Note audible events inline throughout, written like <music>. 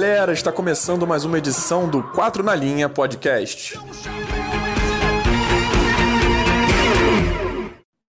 galera, está começando mais uma edição do 4 na Linha Podcast.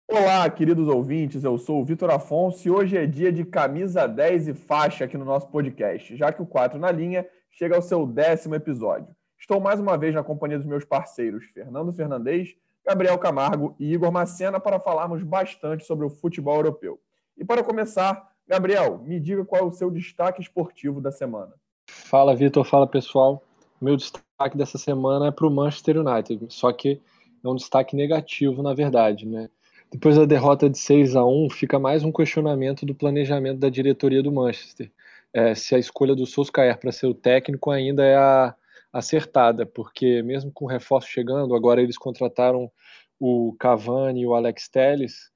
Olá, queridos ouvintes, eu sou o Vitor Afonso e hoje é dia de camisa 10 e faixa aqui no nosso podcast, já que o 4 na Linha chega ao seu décimo episódio. Estou mais uma vez na companhia dos meus parceiros Fernando Fernandes, Gabriel Camargo e Igor Macena para falarmos bastante sobre o futebol europeu. E para começar, Gabriel, me diga qual é o seu destaque esportivo da semana. Fala, Vitor. Fala, pessoal. Meu destaque dessa semana é para o Manchester United, só que é um destaque negativo, na verdade, né? Depois da derrota de 6 a 1 fica mais um questionamento do planejamento da diretoria do Manchester. É, se a escolha do Solskjaer para ser o técnico ainda é a acertada, porque mesmo com o reforço chegando, agora eles contrataram o Cavani e o Alex Telles,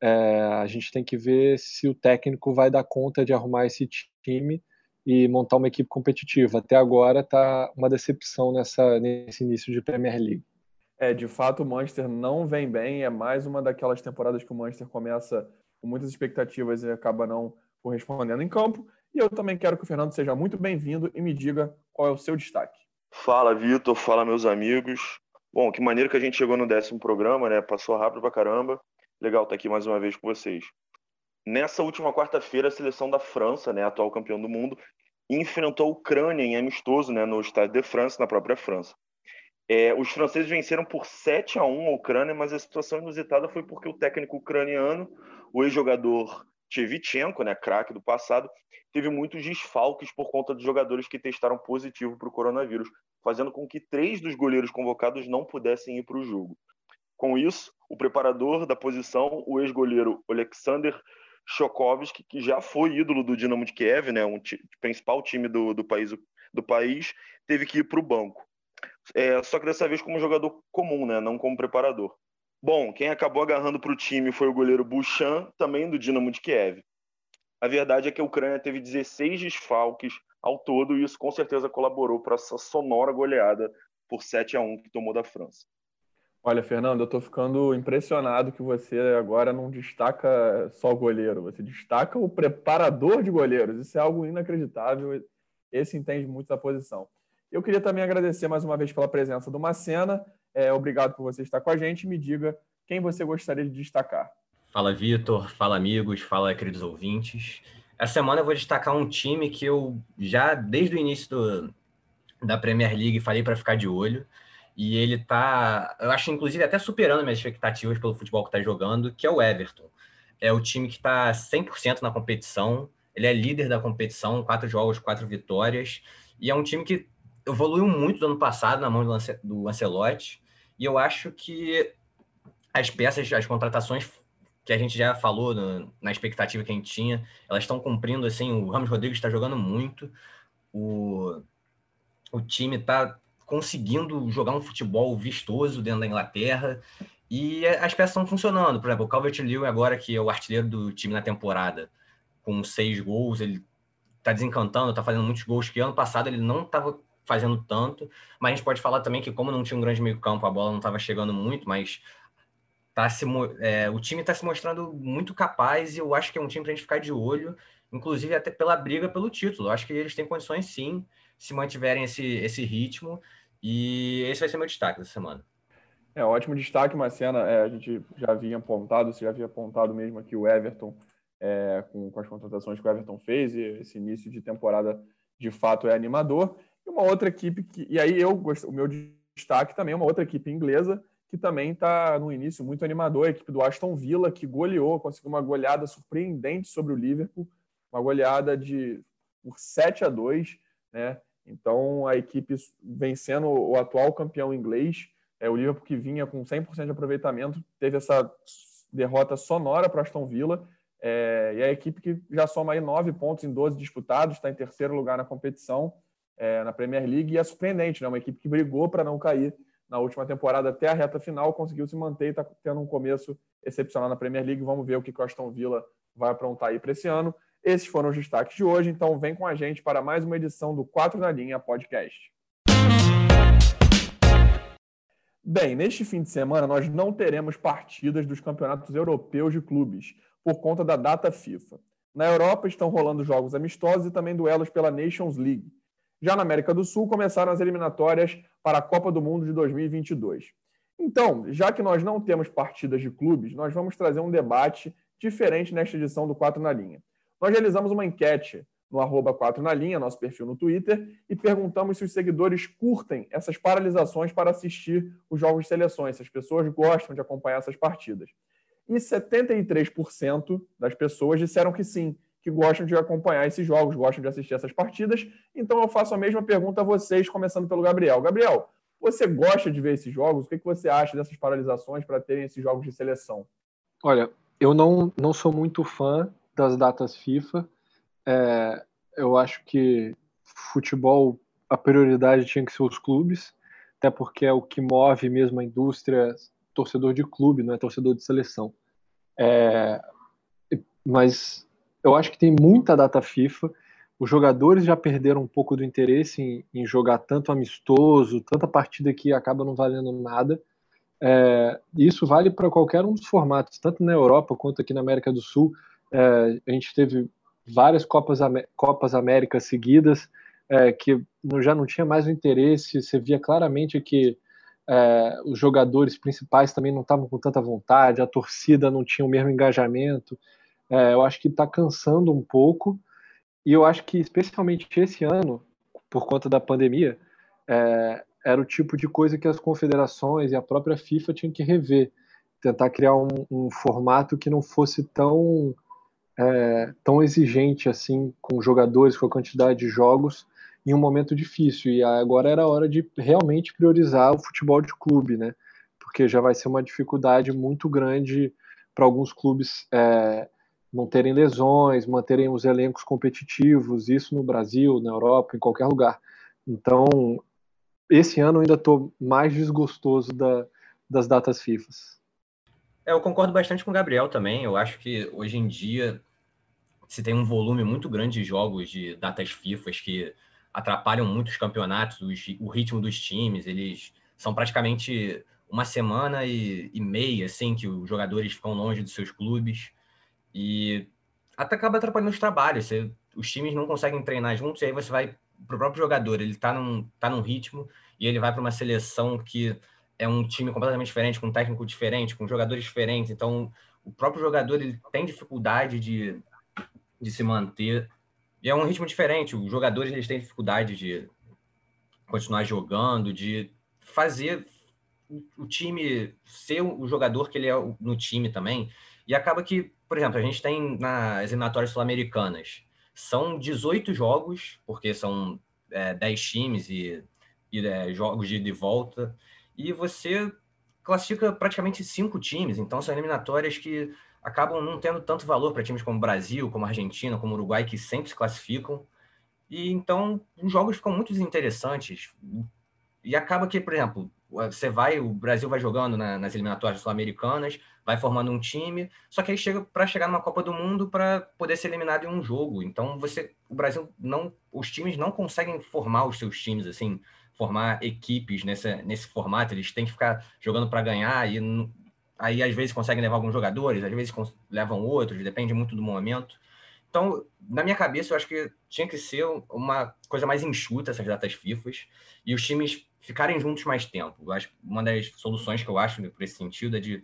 é, a gente tem que ver se o técnico vai dar conta de arrumar esse time e montar uma equipe competitiva. Até agora está uma decepção nessa, nesse início de Premier League. É, de fato, o Manchester não vem bem. É mais uma daquelas temporadas que o Manchester começa com muitas expectativas e acaba não correspondendo em campo. E eu também quero que o Fernando seja muito bem-vindo e me diga qual é o seu destaque. Fala, Vitor. Fala, meus amigos. Bom, que maneiro que a gente chegou no décimo programa, né? Passou rápido pra caramba. Legal estar aqui mais uma vez com vocês. Nessa última quarta-feira, a seleção da França, né, atual campeão do mundo, enfrentou a Ucrânia em amistoso, né, no Stade de France, na própria França. É, os franceses venceram por 7 a 1 a Ucrânia, mas a situação inusitada foi porque o técnico ucraniano, o ex-jogador Tchevchenko, né, craque do passado, teve muitos desfalques por conta dos jogadores que testaram positivo para o coronavírus, fazendo com que três dos goleiros convocados não pudessem ir para o jogo. Com isso, o preparador da posição, o ex-goleiro Alexander Chokovski, que já foi ídolo do Dinamo de Kiev, né, um principal time do, do, país, do país, teve que ir para o banco. É, só que dessa vez como jogador comum, né, não como preparador. Bom, quem acabou agarrando para o time foi o goleiro Buchan, também do Dinamo de Kiev. A verdade é que a Ucrânia teve 16 desfalques ao todo e isso com certeza colaborou para essa sonora goleada por 7 a 1 que tomou da França. Olha, Fernando, eu estou ficando impressionado que você agora não destaca só o goleiro, você destaca o preparador de goleiros. Isso é algo inacreditável. Esse entende muito da posição. Eu queria também agradecer mais uma vez pela presença do Macena. É, obrigado por você estar com a gente. Me diga quem você gostaria de destacar. Fala, Vitor. Fala, amigos. Fala, queridos ouvintes. Essa semana eu vou destacar um time que eu já, desde o início do, da Premier League, falei para ficar de olho e ele tá, eu acho inclusive até superando minhas expectativas pelo futebol que está jogando, que é o Everton. É o time que está 100% na competição, ele é líder da competição, quatro jogos, quatro vitórias, e é um time que evoluiu muito do ano passado na mão do Ancelotti, e eu acho que as peças, as contratações que a gente já falou no, na expectativa que a gente tinha, elas estão cumprindo, assim, o Ramos Rodrigues está jogando muito, o, o time está conseguindo jogar um futebol vistoso dentro da Inglaterra e as peças estão funcionando. Por exemplo, o Calvert-Lewin agora, que é o artilheiro do time na temporada, com seis gols, ele está desencantando, está fazendo muitos gols que ano passado ele não estava fazendo tanto, mas a gente pode falar também que como não tinha um grande meio campo, a bola não estava chegando muito, mas tá se, é, o time está se mostrando muito capaz e eu acho que é um time para a gente ficar de olho, inclusive até pela briga pelo título. Eu acho que eles têm condições sim, se mantiverem esse, esse ritmo e esse vai ser meu destaque dessa semana. É, ótimo destaque, Marcena. É, a gente já havia apontado, você já havia apontado mesmo aqui o Everton, é, com, com, as contratações que o Everton fez, e esse início de temporada de fato é animador. E uma outra equipe que. E aí eu o meu destaque também é uma outra equipe inglesa que também está no início muito animador, a equipe do Aston Villa, que goleou, conseguiu uma goleada surpreendente sobre o Liverpool, uma goleada de por 7 a 2, né? Então, a equipe vencendo o atual campeão inglês, é, o Liverpool que vinha com 100% de aproveitamento, teve essa derrota sonora para Aston Villa. É, e a equipe que já soma aí nove pontos em 12 disputados, está em terceiro lugar na competição, é, na Premier League, e é surpreendente, né? Uma equipe que brigou para não cair na última temporada até a reta final, conseguiu se manter e está tendo um começo excepcional na Premier League. Vamos ver o que o Aston Villa vai aprontar aí para esse ano. Esses foram os destaques de hoje, então vem com a gente para mais uma edição do 4 na Linha Podcast. Bem, neste fim de semana nós não teremos partidas dos campeonatos europeus de clubes, por conta da data FIFA. Na Europa estão rolando jogos amistosos e também duelos pela Nations League. Já na América do Sul, começaram as eliminatórias para a Copa do Mundo de 2022. Então, já que nós não temos partidas de clubes, nós vamos trazer um debate diferente nesta edição do 4 na Linha. Nós realizamos uma enquete no arroba 4 na linha, nosso perfil no Twitter, e perguntamos se os seguidores curtem essas paralisações para assistir os jogos de seleções, se as pessoas gostam de acompanhar essas partidas. E 73% das pessoas disseram que sim, que gostam de acompanhar esses jogos, gostam de assistir essas partidas. Então eu faço a mesma pergunta a vocês, começando pelo Gabriel. Gabriel, você gosta de ver esses jogos? O que você acha dessas paralisações para terem esses jogos de seleção? Olha, eu não, não sou muito fã das datas FIFA. É, eu acho que futebol, a prioridade tinha que ser os clubes, até porque é o que move mesmo a indústria, torcedor de clube, não é torcedor de seleção. É, mas eu acho que tem muita data FIFA. Os jogadores já perderam um pouco do interesse em, em jogar tanto amistoso, tanta partida que acaba não valendo nada. É, isso vale para qualquer um dos formatos, tanto na Europa quanto aqui na América do Sul. É, a gente teve várias Copas, Copas Américas seguidas é, que já não tinha mais o interesse, você via claramente que é, os jogadores principais também não estavam com tanta vontade, a torcida não tinha o mesmo engajamento. É, eu acho que está cansando um pouco, e eu acho que especialmente esse ano, por conta da pandemia, é, era o tipo de coisa que as confederações e a própria FIFA tinham que rever, tentar criar um, um formato que não fosse tão é, tão exigente assim com jogadores, com a quantidade de jogos em um momento difícil. E agora era hora de realmente priorizar o futebol de clube, né? Porque já vai ser uma dificuldade muito grande para alguns clubes é, não terem lesões, manterem os elencos competitivos, isso no Brasil, na Europa, em qualquer lugar. Então, esse ano ainda estou mais desgostoso da, das datas FIFA. É, eu concordo bastante com o Gabriel também. Eu acho que hoje em dia se tem um volume muito grande de jogos de datas FIFA que atrapalham muito os campeonatos, os, o ritmo dos times. Eles são praticamente uma semana e, e, meia, assim, que os jogadores ficam longe dos seus clubes. E até acaba atrapalhando os trabalhos. Você, os times não conseguem treinar juntos, e aí você vai para o próprio jogador. Ele está num, tá num ritmo e ele vai para uma seleção que é um time completamente diferente, com um técnico diferente, com jogadores diferentes. Então, o próprio jogador ele tem dificuldade de de se manter. E é um ritmo diferente. Os jogadores eles têm dificuldade de continuar jogando, de fazer o time ser o jogador que ele é no time também. E acaba que, por exemplo, a gente tem nas eliminatórias sul-americanas, são 18 jogos, porque são é, 10 times e, e é, jogos de ida e volta, e você classifica praticamente cinco times, então são eliminatórias que acabam não tendo tanto valor para times como Brasil, como Argentina, como Uruguai, que sempre se classificam. E então os jogos ficam muito interessantes. E acaba que, por exemplo, você vai, o Brasil vai jogando na, nas eliminatórias sul-americanas, vai formando um time, só que aí chega para chegar numa Copa do Mundo para poder ser eliminado em um jogo. Então você, o Brasil não, os times não conseguem formar os seus times assim, formar equipes nesse, nesse formato. Eles têm que ficar jogando para ganhar e aí às vezes conseguem levar alguns jogadores, às vezes levam outros, depende muito do momento. Então, na minha cabeça, eu acho que tinha que ser uma coisa mais enxuta essas datas FIFA e os times ficarem juntos mais tempo. Eu acho uma das soluções que eu acho por esse sentido é de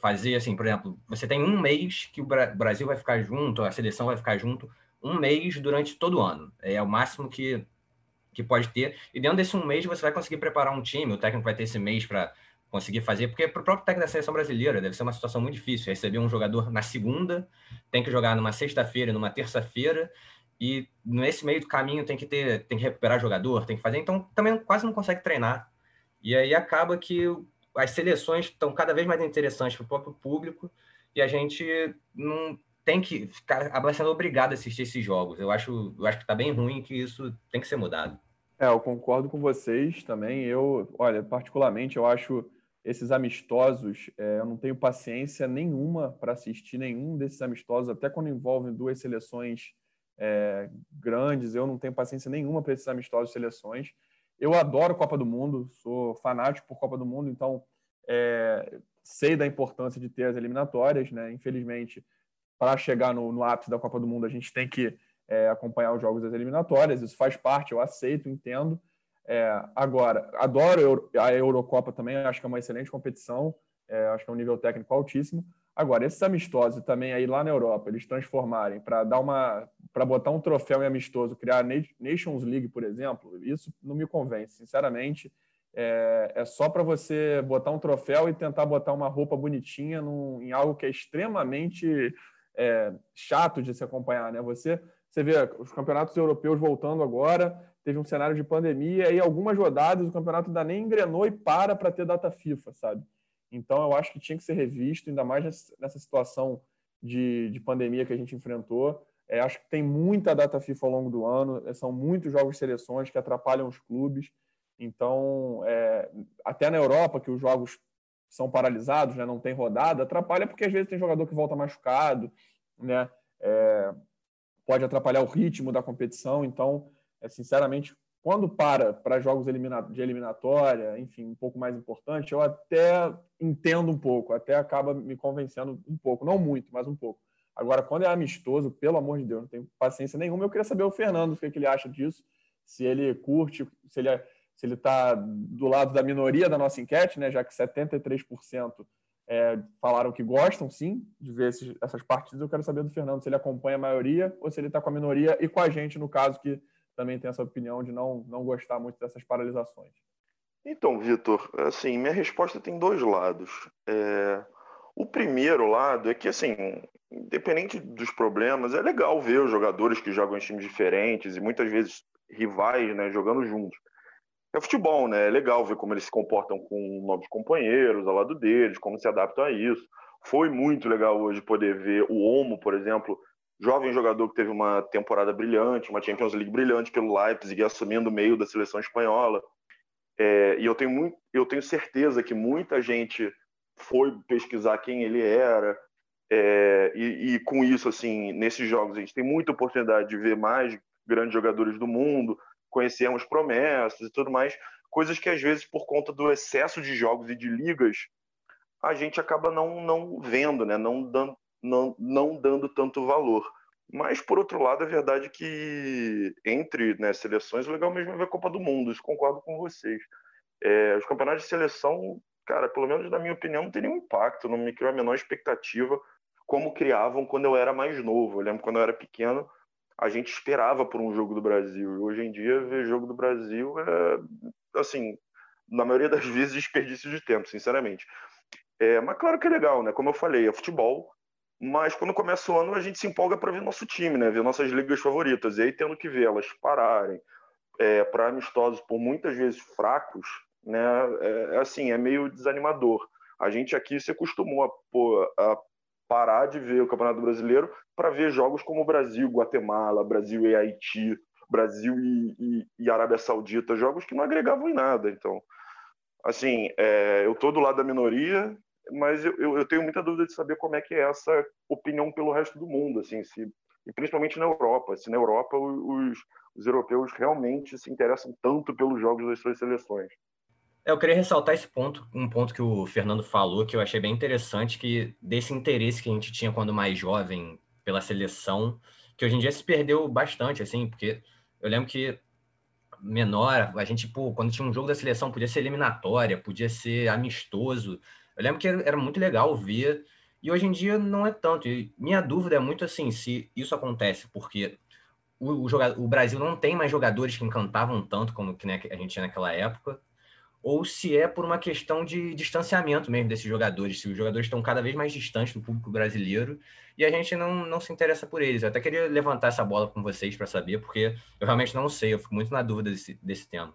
fazer assim, por exemplo, você tem um mês que o Brasil vai ficar junto, a seleção vai ficar junto, um mês durante todo o ano. É o máximo que, que pode ter. E dentro desse um mês você vai conseguir preparar um time, o técnico vai ter esse mês para conseguir fazer, porque para o próprio técnico da seleção brasileira deve ser uma situação muito difícil. Receber um jogador na segunda, tem que jogar numa sexta-feira, numa terça-feira, e nesse meio do caminho tem que ter, tem que recuperar jogador, tem que fazer, então também quase não consegue treinar. E aí acaba que as seleções estão cada vez mais interessantes para o próprio público e a gente não tem que ficar sendo obrigado a assistir esses jogos. Eu acho, eu acho que está bem ruim que isso tem que ser mudado. É, eu concordo com vocês também. Eu, olha, particularmente, eu acho esses amistosos, é, eu não tenho paciência nenhuma para assistir nenhum desses amistosos, até quando envolvem duas seleções é, grandes, eu não tenho paciência nenhuma para esses amistosos seleções. Eu adoro Copa do Mundo, sou fanático por Copa do Mundo, então é, sei da importância de ter as eliminatórias, né? Infelizmente, para chegar no, no, ápice da Copa do Mundo, a gente tem que é, acompanhar os jogos das eliminatórias. Isso faz parte, eu aceito, entendo. É, agora, adoro a Eurocopa também, acho que é uma excelente competição, é, acho que é um nível técnico altíssimo. Agora, esses amistosos também aí lá na Europa, eles transformarem para dar uma para botar um troféu em amistoso, criar Nations League, por exemplo, isso não me convence, sinceramente. É, é só para você botar um troféu e tentar botar uma roupa bonitinha num, em algo que é extremamente é, chato de se acompanhar, né? Você você vê os campeonatos europeus voltando agora, teve um cenário de pandemia e algumas rodadas o campeonato ainda nem engrenou e para para ter data FIFA, sabe? Então eu acho que tinha que ser revisto, ainda mais nessa situação de, de pandemia que a gente enfrentou. É, acho que tem muita data FIFA ao longo do ano, é, são muitos jogos de seleções que atrapalham os clubes. Então, é, até na Europa, que os jogos são paralisados, né, não tem rodada, atrapalha porque às vezes tem jogador que volta machucado, né? É, pode atrapalhar o ritmo da competição. Então, é, sinceramente, quando para para jogos de eliminatória, enfim, um pouco mais importante, eu até entendo um pouco, até acaba me convencendo um pouco, não muito, mas um pouco. Agora, quando é amistoso, pelo amor de Deus, não tenho paciência nenhuma. Eu queria saber o Fernando o que, é que ele acha disso, se ele curte, se ele é, se ele está do lado da minoria da nossa enquete, né, já que 73% é, falaram que gostam, sim, de ver esses, essas partidas. Eu quero saber do Fernando se ele acompanha a maioria ou se ele está com a minoria e com a gente, no caso, que também tem essa opinião de não, não gostar muito dessas paralisações. Então, Vitor, assim, minha resposta tem dois lados. É... O primeiro lado é que, assim, independente dos problemas, é legal ver os jogadores que jogam em times diferentes e muitas vezes rivais, né, jogando juntos é futebol, né? É legal ver como eles se comportam com novos companheiros ao lado deles, como se adaptam a isso. Foi muito legal hoje poder ver o Omo, por exemplo, jovem jogador que teve uma temporada brilhante, uma Champions League brilhante pelo Leipzig, assumindo o meio da seleção espanhola. É, e eu tenho, muito, eu tenho certeza que muita gente foi pesquisar quem ele era. É, e, e com isso, assim, nesses jogos a gente tem muita oportunidade de ver mais grandes jogadores do mundo, conhecemos promessas e tudo mais, coisas que às vezes por conta do excesso de jogos e de ligas a gente acaba não, não vendo, né? não, dando, não, não dando tanto valor. Mas, por outro lado, é verdade que entre né, seleções, o legal mesmo é ver a Copa do Mundo, isso concordo com vocês. É, os campeonatos de seleção, cara, pelo menos na minha opinião, não tem nenhum impacto, não me criou a menor expectativa como criavam quando eu era mais novo. Eu lembro quando eu era pequeno, a gente esperava por um jogo do Brasil. Hoje em dia, ver jogo do Brasil é, assim, na maioria das <laughs> vezes, desperdício de tempo, sinceramente. É, mas claro que é legal, né? Como eu falei, é futebol. Mas quando começa o ano, a gente se empolga para ver nosso time, né? Ver nossas ligas favoritas. E aí, tendo que ver elas pararem é, para amistosos por muitas vezes fracos, né? É, assim, é meio desanimador. A gente aqui se acostumou a, a parar de ver o Campeonato Brasileiro para ver jogos como Brasil, Guatemala, Brasil e Haiti, Brasil e, e, e, Arábia Saudita, jogos que não agregavam em nada. Então, assim, é, eu estou do lado da minoria, mas eu, eu, tenho muita dúvida de saber como é que é essa opinião pelo resto do mundo, assim, se, e principalmente na Europa. Se na Europa os, os europeus realmente se interessam tanto pelos jogos das suas seleções. É, eu queria ressaltar esse ponto, um ponto que o Fernando falou, que eu achei bem interessante, que desse interesse que a gente tinha quando mais jovem pela seleção, que hoje em dia se perdeu bastante, assim, porque eu lembro que menor, a gente, quando tinha um jogo da seleção, podia ser eliminatória, podia ser amistoso. Eu lembro que era muito legal ver, e hoje em dia não é tanto. E minha dúvida é muito assim, se isso acontece porque o, o, jogador, o Brasil não tem mais jogadores que encantavam tanto como que né, a gente tinha naquela época, ou se é por uma questão de distanciamento mesmo desses jogadores, se os jogadores estão cada vez mais distantes do público brasileiro e a gente não, não se interessa por eles. Eu até queria levantar essa bola com vocês para saber, porque eu realmente não sei, eu fico muito na dúvida desse, desse tema.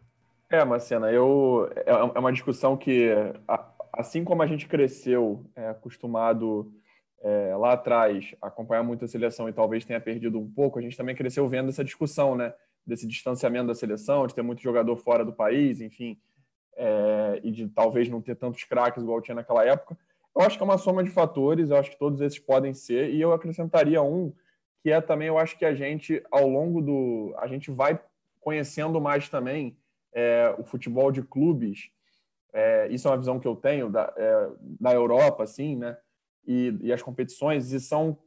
É, Marcena, eu, é, é uma discussão que, assim como a gente cresceu é, acostumado é, lá atrás a acompanhar muito a seleção e talvez tenha perdido um pouco, a gente também cresceu vendo essa discussão, né? Desse distanciamento da seleção, de ter muito jogador fora do país, enfim é, e de talvez não ter tantos craques igual tinha naquela época. Eu acho que é uma soma de fatores, eu acho que todos esses podem ser, e eu acrescentaria um, que é também, eu acho que a gente, ao longo do. A gente vai conhecendo mais também é, o futebol de clubes. É, isso é uma visão que eu tenho da, é, da Europa, assim, né? E, e as competições, e são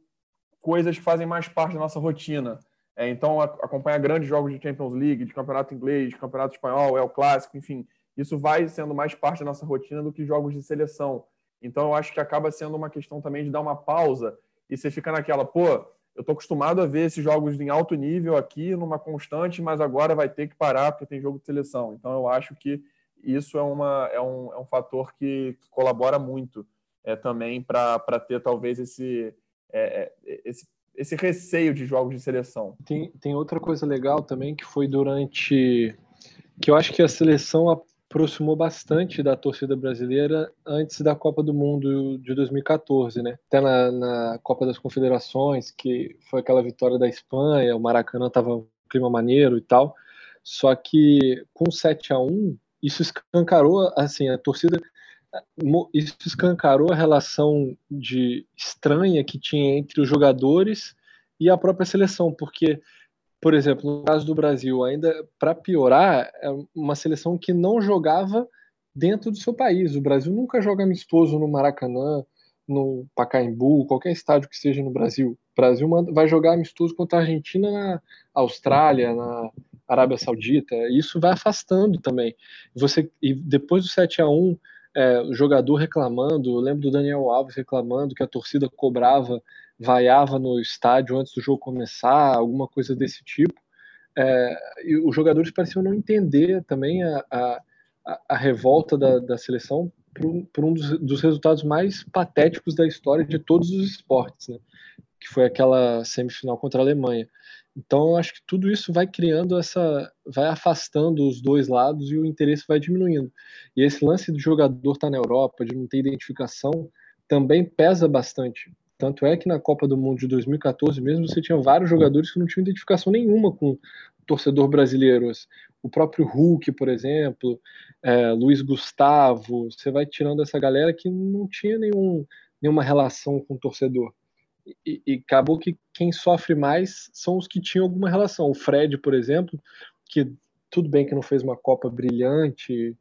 coisas que fazem mais parte da nossa rotina. É, então, acompanhar grandes jogos de Champions League, de campeonato inglês, de campeonato espanhol, é o clássico, enfim, isso vai sendo mais parte da nossa rotina do que jogos de seleção. Então, eu acho que acaba sendo uma questão também de dar uma pausa e você fica naquela, pô, eu estou acostumado a ver esses jogos em alto nível aqui, numa constante, mas agora vai ter que parar porque tem jogo de seleção. Então, eu acho que isso é, uma, é, um, é um fator que colabora muito é, também para ter talvez esse, é, é, esse, esse receio de jogos de seleção. Tem, tem outra coisa legal também que foi durante. que eu acho que a seleção aproximou bastante da torcida brasileira antes da Copa do Mundo de 2014, né? Até na, na Copa das Confederações, que foi aquela vitória da Espanha, o Maracanã estava um clima maneiro e tal. Só que com 7 a 1 isso escancarou, assim, a torcida isso escancarou a relação de estranha que tinha entre os jogadores e a própria seleção, porque, por exemplo, no caso do Brasil, ainda para piorar, é uma seleção que não jogava dentro do seu país. O Brasil nunca joga amistoso no Maracanã, no Pacaembu, qualquer estádio que seja no Brasil. O Brasil vai jogar amistoso contra a Argentina na Austrália, na Arábia Saudita. Isso vai afastando também. Você e depois do 7 a 1 é, o jogador reclamando, lembro do Daniel Alves reclamando que a torcida cobrava, vaiava no estádio antes do jogo começar, alguma coisa desse tipo. É, e os jogadores pareciam não entender também a, a, a revolta da, da seleção por por um dos, dos, resultados mais patéticos da história de todos os esportes, né? que foi aquela semifinal contra a Alemanha. Então, acho que tudo isso vai criando essa. vai afastando os dois lados e o interesse vai diminuindo. E esse lance do jogador estar tá na Europa, de não ter identificação, também pesa bastante. Tanto é que na Copa do Mundo de 2014 mesmo, você tinha vários jogadores que não tinham identificação nenhuma com o torcedor brasileiro. O próprio Hulk, por exemplo, é, Luiz Gustavo, você vai tirando essa galera que não tinha nenhum, nenhuma relação com o torcedor e, e, acabou que quem sofre mais são os que tinham alguma relação. O Fred, por exemplo, que tudo bem que não fez uma Copa brilhante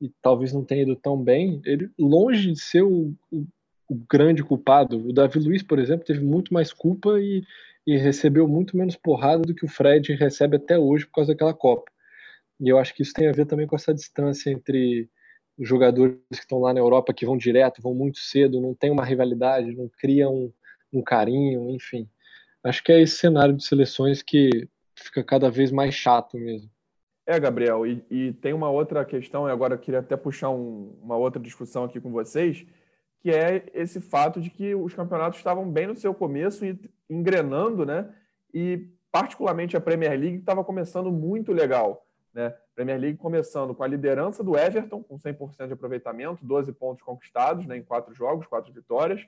e talvez não tenha ido tão bem, ele longe de ser o, o, o grande culpado. O Davi Luiz, por exemplo, teve muito mais culpa e, e recebeu muito menos porrada do que o Fred recebe até hoje por causa daquela Copa. E eu acho que isso tem a ver também com essa distância entre os jogadores que estão lá na Europa, que vão direto, vão muito cedo, não tem uma rivalidade, não criam um carinho, enfim. Acho que é esse cenário de seleções que fica cada vez mais chato mesmo. É, Gabriel, e, e tem uma outra questão, e agora eu queria até puxar um, uma outra discussão aqui com vocês, que é esse fato de que os campeonatos estavam bem no seu começo e engrenando, né? E particularmente a Premier League estava começando muito legal, né? Premier League começando com a liderança do Everton, com 100% de aproveitamento, 12 pontos conquistados né, em quatro jogos, quatro vitórias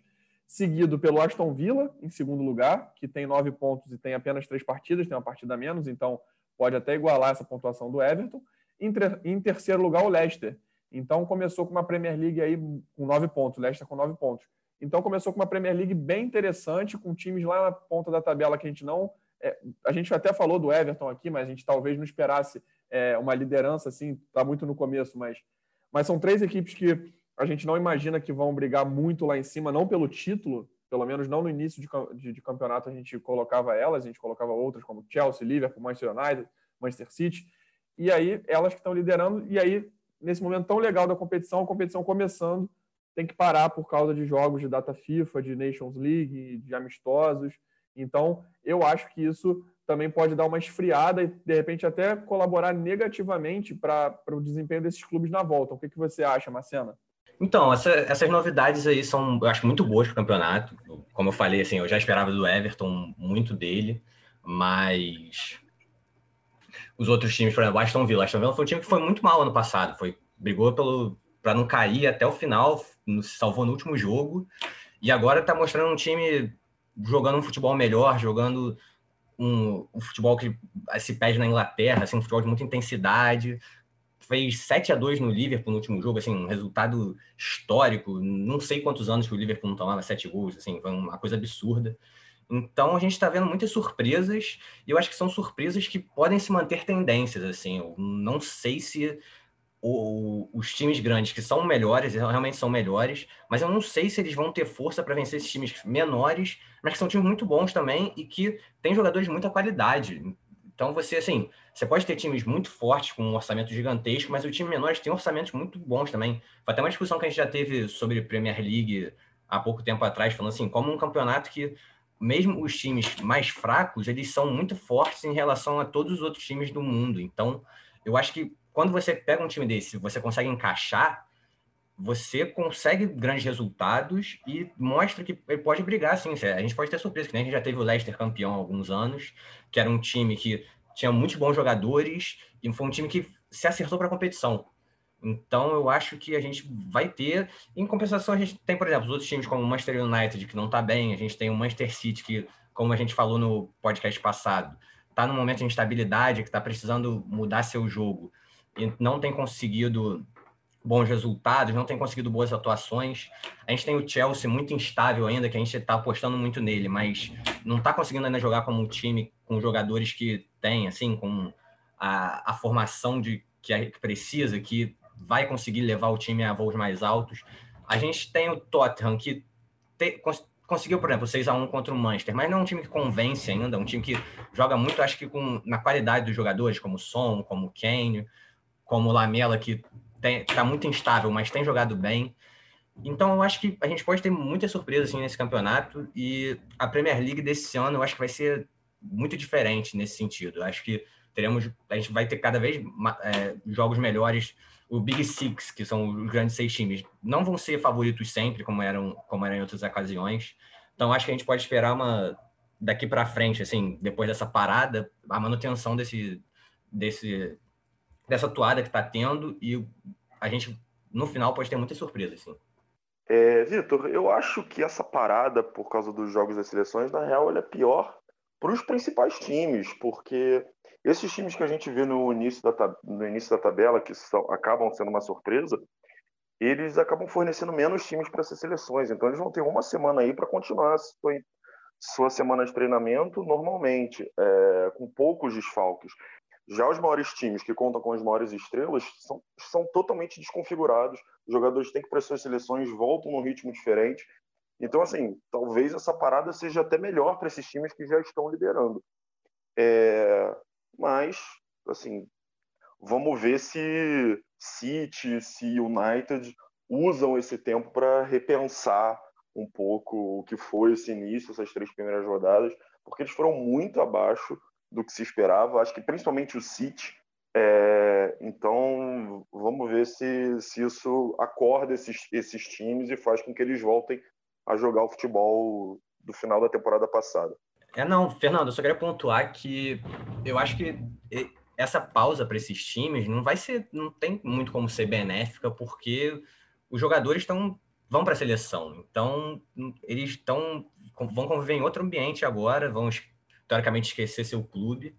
seguido pelo Aston Villa, em segundo lugar, que tem nove pontos e tem apenas três partidas, tem uma partida a menos, então pode até igualar essa pontuação do Everton. Em, em terceiro lugar, o Leicester. Então começou com uma Premier League aí com nove pontos, o Leicester com nove pontos. Então começou com uma Premier League bem interessante, com times lá na ponta da tabela que a gente não. É, a gente até falou do Everton aqui, mas a gente talvez não esperasse é, uma liderança assim, está muito no começo, mas, mas são três equipes que a gente não imagina que vão brigar muito lá em cima, não pelo título, pelo menos não no início de, de, de campeonato a gente colocava elas, a gente colocava outras como Chelsea, Liverpool, Manchester United, Manchester City, e aí elas que estão liderando, e aí nesse momento tão legal da competição, a competição começando, tem que parar por causa de jogos de data FIFA, de Nations League, de amistosos. Então, eu acho que isso também pode dar uma esfriada e, de repente, até colaborar negativamente para o desempenho desses clubes na volta. O que, que você acha, Marcena? Então, essa, essas novidades aí são, eu acho, muito boas para o campeonato. Como eu falei, assim, eu já esperava do Everton muito dele, mas os outros times, por exemplo, Aston Villa. Aston Villa foi um time que foi muito mal ano passado, foi brigou para não cair até o final, se salvou no último jogo e agora está mostrando um time jogando um futebol melhor, jogando um, um futebol que se pede na Inglaterra, assim, um futebol de muita intensidade, fez 7 a 2 no Liverpool no último jogo, assim, um resultado histórico. Não sei quantos anos que o Liverpool não tomava sete gols, assim, foi uma coisa absurda. Então a gente está vendo muitas surpresas, e eu acho que são surpresas que podem se manter tendências, assim. Eu não sei se o, os times grandes que são melhores, realmente são melhores, mas eu não sei se eles vão ter força para vencer esses times menores, mas que são times muito bons também e que têm jogadores de muita qualidade. Então você assim, você pode ter times muito fortes com um orçamento gigantesco, mas o time menores tem orçamentos muito bons também. Foi até uma discussão que a gente já teve sobre Premier League há pouco tempo atrás, falando assim, como um campeonato que mesmo os times mais fracos, eles são muito fortes em relação a todos os outros times do mundo. Então, eu acho que quando você pega um time desse, você consegue encaixar, você consegue grandes resultados e mostra que ele pode brigar, sim. A gente pode ter surpresa, que nem a gente já teve o Leicester campeão há alguns anos, que era um time que tinha muitos bons jogadores e foi um time que se acertou para a competição. Então, eu acho que a gente vai ter. Em compensação, a gente tem, por exemplo, os outros times como o Manchester United, que não está bem, a gente tem o Manchester City, que, como a gente falou no podcast passado, está num momento de instabilidade, que está precisando mudar seu jogo e não tem conseguido bons resultados, não tem conseguido boas atuações. A gente tem o Chelsea muito instável ainda, que a gente está apostando muito nele, mas não está conseguindo ainda jogar como um time com jogadores que tem, assim, com a, a formação de que, que precisa, que vai conseguir levar o time a voos mais altos. A gente tem o Tottenham, que te, cons, conseguiu, por exemplo, 6 a 1 contra o Manchester, mas não é um time que convence ainda, é um time que joga muito, acho que com, na qualidade dos jogadores, como o Son, como o Kane, como o Lamela, que está muito instável, mas tem jogado bem. Então, eu acho que a gente pode ter muitas surpresas assim, nesse campeonato e a Premier League desse ano eu acho que vai ser muito diferente nesse sentido. Eu acho que teremos, a gente vai ter cada vez é, jogos melhores. O Big Six, que são os grandes seis times, não vão ser favoritos sempre, como eram, como eram em outras ocasiões. Então, acho que a gente pode esperar uma daqui para frente, assim, depois dessa parada, a manutenção desse, desse dessa toada que está tendo e a gente, no final, pode ter muitas surpresas, sim. É, Vitor, eu acho que essa parada, por causa dos jogos das seleções, na real, ela é pior para os principais times, porque esses times que a gente vê no início da, no início da tabela, que são, acabam sendo uma surpresa, eles acabam fornecendo menos times para essas seleções. Então, eles vão ter uma semana aí para continuar sua, sua semana de treinamento normalmente, é, com poucos desfalques. Já os maiores times que contam com as maiores estrelas são, são totalmente desconfigurados. Os jogadores têm que para suas seleções voltam num ritmo diferente. Então, assim, talvez essa parada seja até melhor para esses times que já estão liderando. É, mas, assim, vamos ver se City, se United usam esse tempo para repensar um pouco o que foi esse início, essas três primeiras rodadas, porque eles foram muito abaixo do que se esperava, acho que principalmente o City. É, então, vamos ver se, se isso acorda esses, esses times e faz com que eles voltem a jogar o futebol do final da temporada passada. É, não, Fernando, eu só queria pontuar que eu acho que essa pausa para esses times não vai ser, não tem muito como ser benéfica, porque os jogadores estão vão para a seleção, então eles estão vão conviver em outro ambiente agora, vão teoricamente esquecer seu clube.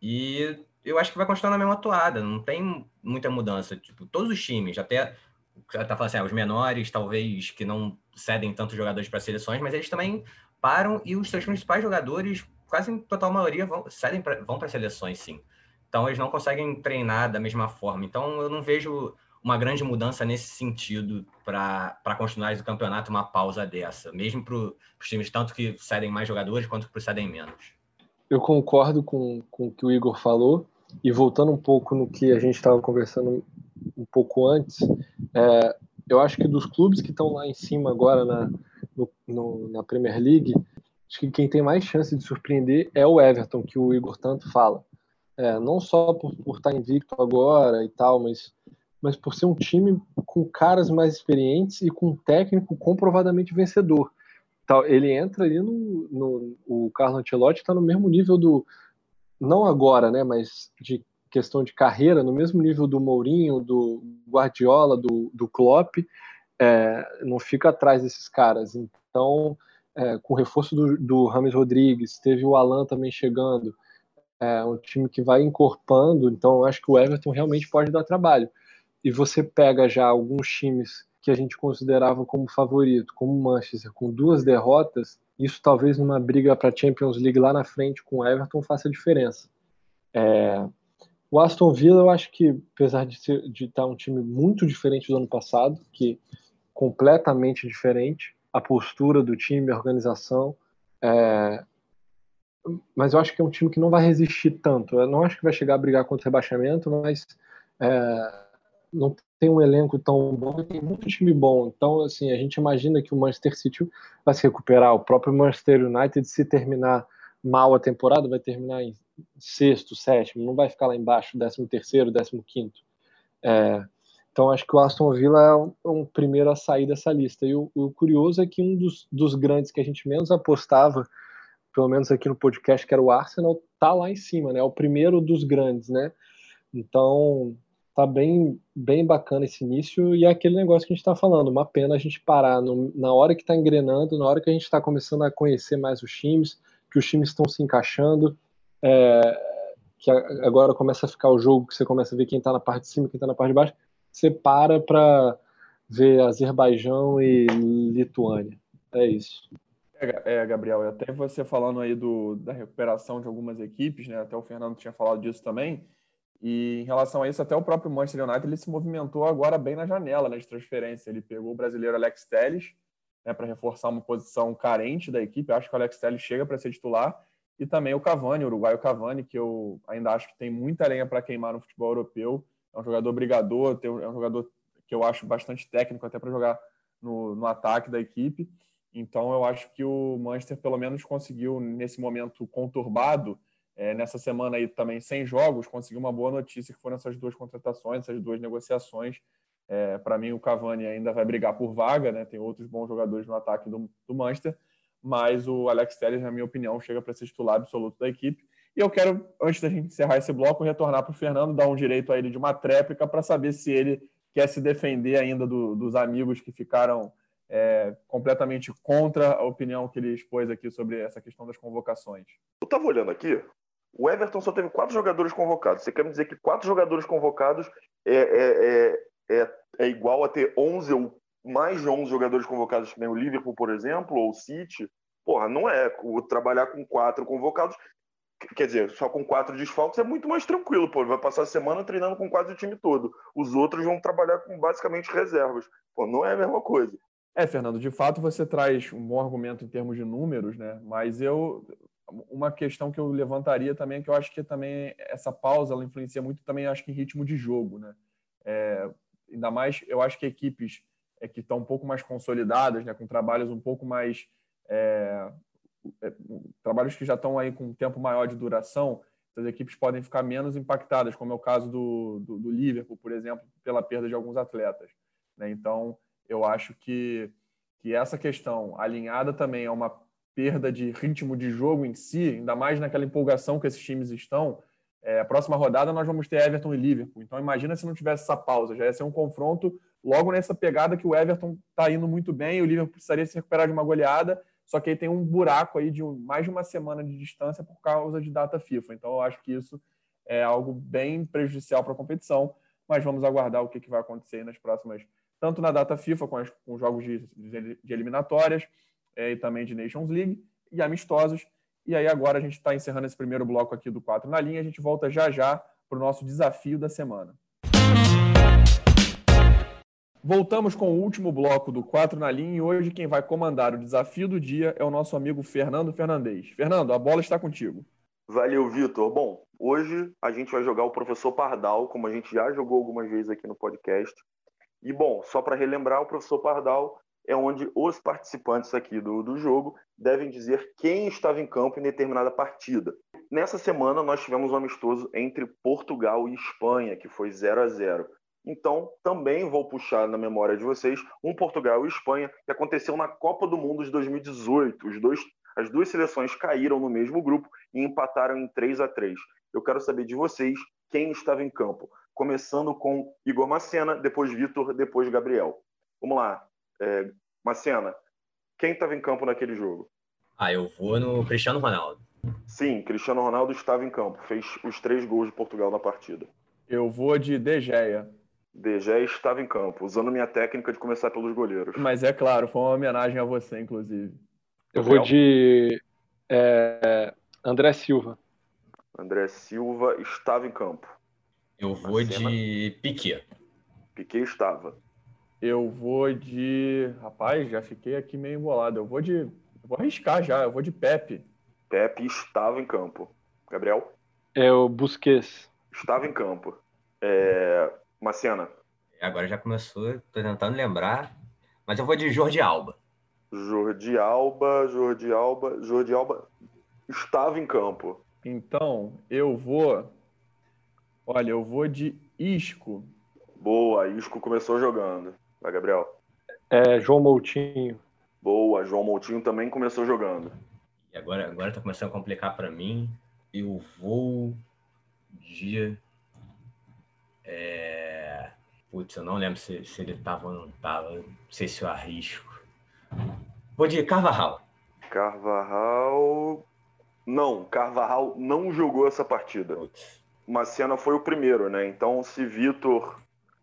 E eu acho que vai continuar na mesma toada, não tem muita mudança. Tipo, todos os times, até tá falando assim, ah, os menores, talvez que não cedem tantos jogadores para seleções, mas eles também param e os seus principais jogadores, quase em total maioria, vão, cedem pra, vão para seleções, sim. Então eles não conseguem treinar da mesma forma. Então eu não vejo uma grande mudança nesse sentido para continuar o campeonato uma pausa dessa, mesmo para os times tanto que cedem mais jogadores quanto que cedem menos. Eu concordo com, com o que o Igor falou, e voltando um pouco no que a gente estava conversando um pouco antes, é, eu acho que dos clubes que estão lá em cima agora na, no, no, na Premier League, acho que quem tem mais chance de surpreender é o Everton, que o Igor tanto fala. É, não só por, por estar invicto agora e tal, mas mas por ser um time com caras mais experientes e com um técnico comprovadamente vencedor. Então, ele entra ali no, no o Carlo Ancelotti está no mesmo nível do não agora, né, mas de questão de carreira, no mesmo nível do Mourinho, do Guardiola, do, do Klopp, é, não fica atrás desses caras. Então, é, com o reforço do, Rames Rodrigues, teve o Alan também chegando, é um time que vai encorpando, então eu acho que o Everton realmente pode dar trabalho e você pega já alguns times que a gente considerava como favorito, como o Manchester, com duas derrotas, isso talvez numa briga para a Champions League lá na frente com o Everton faça diferença. É, O Aston Villa, eu acho que, apesar de, ser, de estar um time muito diferente do ano passado, que completamente diferente, a postura do time, a organização, é... mas eu acho que é um time que não vai resistir tanto. Eu não acho que vai chegar a brigar contra o rebaixamento, mas é... não tem um elenco tão bom, tem muito time bom. Então, assim, a gente imagina que o Manchester City vai se recuperar. O próprio Manchester United, se terminar mal a temporada, vai terminar em sexto, sétimo, não vai ficar lá embaixo, décimo terceiro, décimo quinto. É, então acho que o Aston Villa é um, primeiro a sair dessa lista. E o, o curioso é que um dos, dos, grandes que a gente menos apostava, pelo menos aqui no podcast, que era o Arsenal, tá lá em cima, né? É o primeiro dos grandes, né? Então tá bem, bem bacana esse início e é aquele negócio que a gente está falando. Uma pena a gente parar no, na hora que está engrenando, na hora que a gente está começando a conhecer mais os times, que os times estão se encaixando é, que agora começa a ficar o jogo que você começa a ver quem está na parte de cima, quem está na parte de baixo, você para para ver Azerbaijão e Lituânia. É isso. É, é, Gabriel, até você falando aí do, da recuperação de algumas equipes, né? Até o Fernando tinha falado disso também. E em relação a isso, até o próprio Manchester United ele se movimentou agora bem na janela né, de transferência. Ele pegou o brasileiro Alex Telles né, para reforçar uma posição carente da equipe. Eu acho que o Alex Telles chega para ser titular e também o Cavani, o uruguaio Cavani, que eu ainda acho que tem muita lenha para queimar no futebol europeu. É um jogador brigador, é um jogador que eu acho bastante técnico até para jogar no, no ataque da equipe. Então eu acho que o Manchester pelo menos conseguiu nesse momento conturbado, é, nessa semana aí também sem jogos, conseguiu uma boa notícia que foram essas duas contratações, essas duas negociações. É, para mim o Cavani ainda vai brigar por vaga, né? Tem outros bons jogadores no ataque do, do Manchester, mas o Alex Telles, na minha opinião, chega para ser titular absoluto da equipe. E eu quero, antes da gente encerrar esse bloco, retornar para o Fernando, dar um direito a ele de uma tréplica para saber se ele quer se defender ainda do, dos amigos que ficaram é, completamente contra a opinião que ele expôs aqui sobre essa questão das convocações. Eu estava olhando aqui, o Everton só teve quatro jogadores convocados. Você quer me dizer que quatro jogadores convocados é, é, é, é, é igual a ter 11 ou mais de 11 jogadores convocados que nem o Liverpool, por exemplo, ou o City, porra, não é. O, trabalhar com quatro convocados, quer dizer, só com quatro desfalques é muito mais tranquilo, pô. Vai passar a semana treinando com quase o time todo. Os outros vão trabalhar com basicamente reservas. Pô, não é a mesma coisa. É, Fernando, de fato você traz um bom argumento em termos de números, né? Mas eu uma questão que eu levantaria também é que eu acho que também essa pausa ela influencia muito também acho que em ritmo de jogo, né? É, ainda mais eu acho que equipes é, que estão um pouco mais consolidadas, né, com trabalhos um pouco mais. É, é, trabalhos que já estão aí com um tempo maior de duração, as equipes podem ficar menos impactadas, como é o caso do, do, do Liverpool, por exemplo, pela perda de alguns atletas. Né? Então, eu acho que, que essa questão, alinhada também a uma perda de ritmo de jogo em si, ainda mais naquela empolgação que esses times estão, é, a próxima rodada nós vamos ter Everton e Liverpool. Então, imagina se não tivesse essa pausa, já ia ser um confronto logo nessa pegada que o Everton está indo muito bem e o Liverpool precisaria se recuperar de uma goleada, só que aí tem um buraco aí de mais de uma semana de distância por causa de data FIFA. Então eu acho que isso é algo bem prejudicial para a competição, mas vamos aguardar o que, que vai acontecer nas próximas, tanto na data FIFA com, com jogos de, de, eliminatórias e também de Nations League e amistosos. E aí agora a gente está encerrando esse primeiro bloco aqui do 4 na linha, a gente volta já já para o nosso desafio da semana. Voltamos com o último bloco do 4 na linha e hoje quem vai comandar o desafio do dia é o nosso amigo Fernando Fernandes. Fernando, a bola está contigo. Valeu, Vitor. Bom, hoje a gente vai jogar o professor Pardal, como a gente já jogou algumas vezes aqui no podcast. E, bom, só para relembrar, o professor Pardal é onde os participantes aqui do, do jogo devem dizer quem estava em campo em determinada partida. Nessa semana, nós tivemos um amistoso entre Portugal e Espanha, que foi 0 a 0 então, também vou puxar na memória de vocês um Portugal e Espanha que aconteceu na Copa do Mundo de 2018. Os dois, as duas seleções caíram no mesmo grupo e empataram em 3 a 3. Eu quero saber de vocês quem estava em campo. Começando com Igor Macena, depois Vitor, depois Gabriel. Vamos lá. É, Macena, quem estava em campo naquele jogo? Ah, eu vou no Cristiano Ronaldo. Sim, Cristiano Ronaldo estava em campo. Fez os três gols de Portugal na partida. Eu vou de De Gea. De Gea estava em campo, usando minha técnica de começar pelos goleiros. Mas é claro, foi uma homenagem a você, inclusive. Eu vou de é, André Silva. André Silva estava em campo. Eu vou de Piquet. Piquet estava. Eu vou de. Rapaz, já fiquei aqui meio embolado. Eu vou de. Eu vou arriscar já, eu vou de Pepe. Pepe estava em campo. Gabriel? É o Busquets. Estava em campo. É... Macena? Agora já começou, tô tentando lembrar. Mas eu vou de Jordi Alba. Jordi Alba, Jordi Alba, Jordi Alba estava em campo. Então, eu vou. Olha, eu vou de Isco. Boa, Isco começou jogando. Vai, Gabriel. É, João Moutinho. Boa, João Moutinho também começou jogando. E agora, agora tá começando a complicar para mim. Eu vou de. É... Putz, eu não lembro se, se ele tava ou não tava. Não sei se eu arrisco. Vou de Carvajal. Carvajal. Não, Carvajal não jogou essa partida. Putz. Macena foi o primeiro, né? Então, se Vitor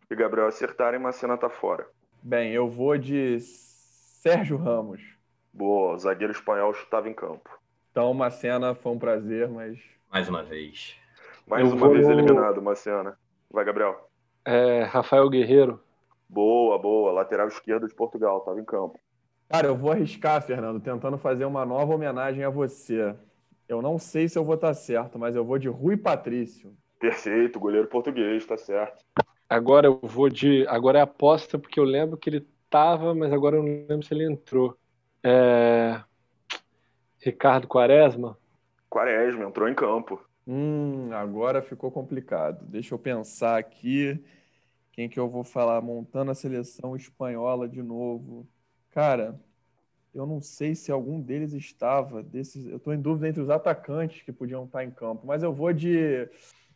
e Gabriel acertarem, Macena tá fora. Bem, eu vou de Sérgio Ramos. Boa, o zagueiro espanhol estava em campo. Então, Macena, foi um prazer, mas. Mais uma vez. Mais Eu uma vou- vez eliminado, Macena. Vai, Gabriel. É, Rafael Guerreiro. Boa, boa. Lateral esquerdo de Portugal, estava em campo. Cara, eu vou arriscar, Fernando, tentando fazer uma nova homenagem a você. Eu não sei se eu vou estar certo, mas eu vou de Rui Patrício. Perfeito, goleiro português, tá certo. Agora eu vou de. Agora é aposta, porque eu lembro que ele tava, mas agora eu não lembro se ele entrou. É, Ricardo Quaresma. Quaresma entrou em campo. Hum, agora ficou complicado. Deixa eu pensar aqui. Quem que eu vou falar? Montando a seleção espanhola de novo. Cara, eu não sei se algum deles estava. Desses, eu estou em dúvida entre os atacantes que podiam estar em campo, mas eu vou de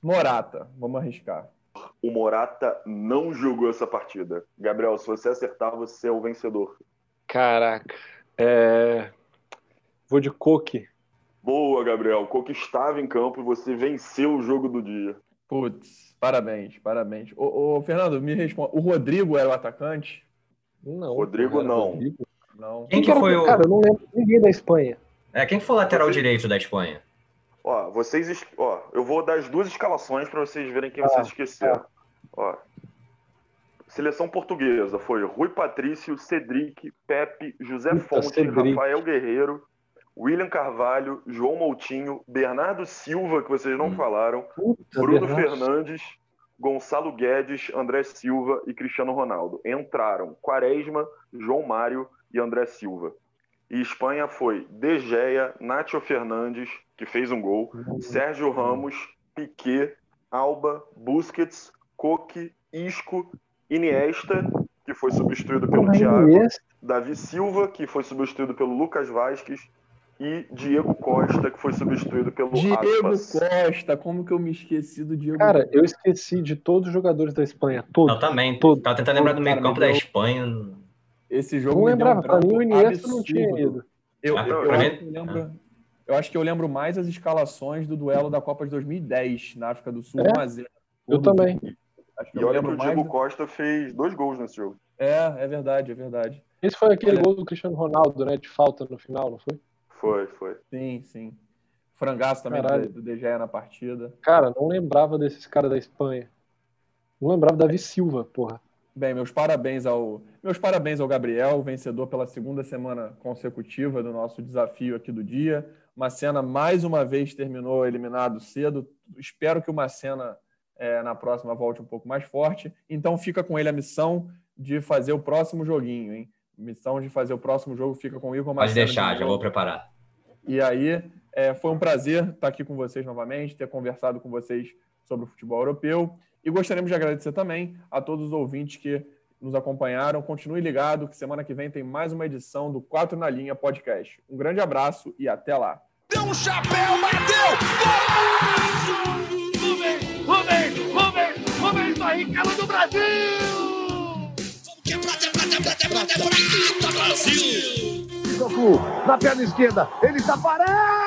Morata. Vamos arriscar. O Morata não jogou essa partida. Gabriel, se você acertar, você é o vencedor. Caraca. É, Vou de Coque. Boa, Gabriel. O Coque estava em campo e você venceu o jogo do dia. Putz, parabéns, parabéns. Ô, ô, Fernando, me responde. O Rodrigo era o atacante? Não. Rodrigo, cara, não. Rodrigo. Não. Quem que foi o. Cara, eu não lembro de ninguém da Espanha. É, quem que foi o lateral Você- direito da Espanha? Ó, vocês, ó, eu vou dar as duas escalações para vocês verem quem Ah, vocês esqueceram. Ó. Seleção portuguesa foi Rui Patrício, Cedric, Pepe, José Puta, Fonte, Cedric. Rafael Guerreiro, William Carvalho, João Moutinho, Bernardo Silva, que vocês não Hum. falaram, Puta, Bruno Bernardo. Fernandes, Gonçalo Guedes, André Silva e Cristiano Ronaldo. Entraram Quaresma, João Mário e André Silva. E Espanha foi De Gea, Nacho Fernandes, que fez um gol, Sérgio Ramos, Piquet, Alba, Busquets, Coque, Isco, Iniesta, que foi substituído pelo Porra, Thiago, Iniesta. Davi Silva, que foi substituído pelo Lucas Vasquez, e Diego Costa, que foi substituído pelo Diego Aspas. Costa, como que eu me esqueci do Diego Cara, eu esqueci de todos os jogadores da Espanha. Todos. Eu também. Todo. Tava tentando lembrar do meio campo da Espanha. Esse jogo Não me deu um lembrava. Pra mim, o Iniesta não tinha ido. Eu, Ah, eu, pra acho que eu lembro, eu acho que eu lembro mais as escalações do duelo da Copa de 2010 na África do Sul, É? 1x0. Eu também. Acho que E eu olha que o. Diego do- Costa fez dois gols nesse jogo. É, é verdade, é verdade. Esse foi aquele Olha. gol do Cristiano Ronaldo, né? De falta no final, não foi? Foi, foi. Sim, sim. Frangaço também Caralho. do, Gea na partida. Cara, não lembrava desses caras da Espanha. Não lembrava Davi Silva, porra. Bem, meus parabéns ao meus parabéns ao Gabriel, vencedor pela segunda semana consecutiva do nosso desafio aqui do dia. Macena mais uma vez terminou eliminado cedo. Espero que o Macena eh, na próxima volte um pouco mais forte. Então fica com ele a missão de fazer o próximo joguinho, hein? Missão de fazer o próximo jogo fica com o Igor Pode Macena. deixar, de já vou preparar. E aí, é, foi um prazer estar aqui com vocês novamente, ter conversado com vocês sobre o futebol europeu. E gostaríamos de agradecer também a todos os ouvintes que nos acompanharam. Continue ligado, que semana que vem tem mais uma edição do 4 na Linha Podcast. Um grande abraço e até lá. Deu um chapéu, bateu! Golaço! Barrichello do Brasil! Que é prata, é prata, é prata, é prata, é prata, Brasil! Cafu, na perna esquerda, ele está parado!